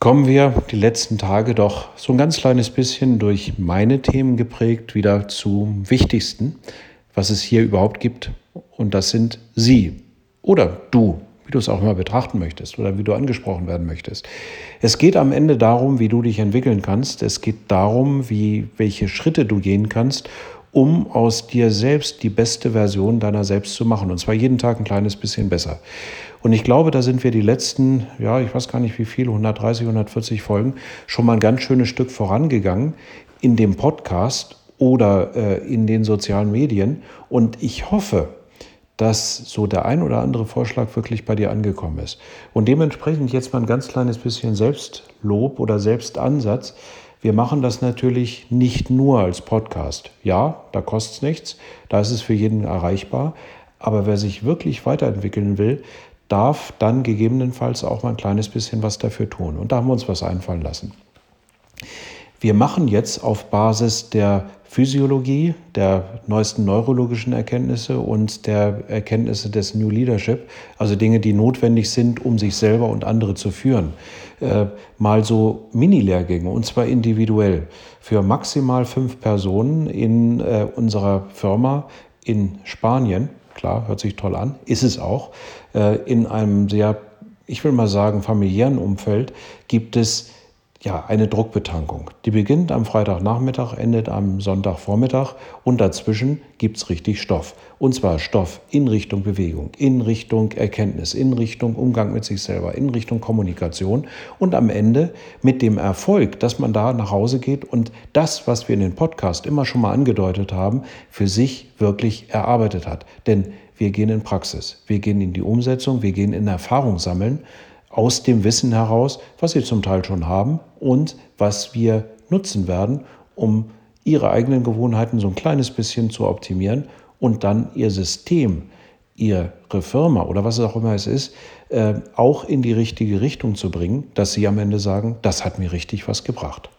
kommen wir die letzten Tage doch so ein ganz kleines bisschen durch meine Themen geprägt wieder zum Wichtigsten, was es hier überhaupt gibt. Und das sind Sie oder du, wie du es auch immer betrachten möchtest oder wie du angesprochen werden möchtest. Es geht am Ende darum, wie du dich entwickeln kannst. Es geht darum, wie, welche Schritte du gehen kannst, um aus dir selbst die beste Version deiner selbst zu machen. Und zwar jeden Tag ein kleines bisschen besser. Und ich glaube, da sind wir die letzten, ja, ich weiß gar nicht wie viel, 130, 140 Folgen, schon mal ein ganz schönes Stück vorangegangen in dem Podcast oder äh, in den sozialen Medien. Und ich hoffe, dass so der ein oder andere Vorschlag wirklich bei dir angekommen ist. Und dementsprechend jetzt mal ein ganz kleines bisschen Selbstlob oder Selbstansatz. Wir machen das natürlich nicht nur als Podcast. Ja, da kostet es nichts, da ist es für jeden erreichbar. Aber wer sich wirklich weiterentwickeln will, darf dann gegebenenfalls auch mal ein kleines bisschen was dafür tun. Und da haben wir uns was einfallen lassen. Wir machen jetzt auf Basis der Physiologie, der neuesten neurologischen Erkenntnisse und der Erkenntnisse des New Leadership, also Dinge, die notwendig sind, um sich selber und andere zu führen, äh, mal so Mini-Lehrgänge und zwar individuell für maximal fünf Personen in äh, unserer Firma in Spanien Klar, hört sich toll an, ist es auch. Äh, in einem sehr, ich will mal sagen, familiären Umfeld gibt es ja, eine Druckbetankung. Die beginnt am Freitagnachmittag, endet am Sonntagvormittag und dazwischen gibt es richtig Stoff. Und zwar Stoff in Richtung Bewegung, in Richtung Erkenntnis, in Richtung Umgang mit sich selber, in Richtung Kommunikation und am Ende mit dem Erfolg, dass man da nach Hause geht und das, was wir in den Podcast immer schon mal angedeutet haben, für sich wirklich erarbeitet hat. Denn wir gehen in Praxis, wir gehen in die Umsetzung, wir gehen in Erfahrung sammeln aus dem Wissen heraus, was sie zum Teil schon haben und was wir nutzen werden, um ihre eigenen Gewohnheiten so ein kleines bisschen zu optimieren und dann ihr System, ihre Firma oder was auch immer es ist, äh, auch in die richtige Richtung zu bringen, dass sie am Ende sagen, das hat mir richtig was gebracht.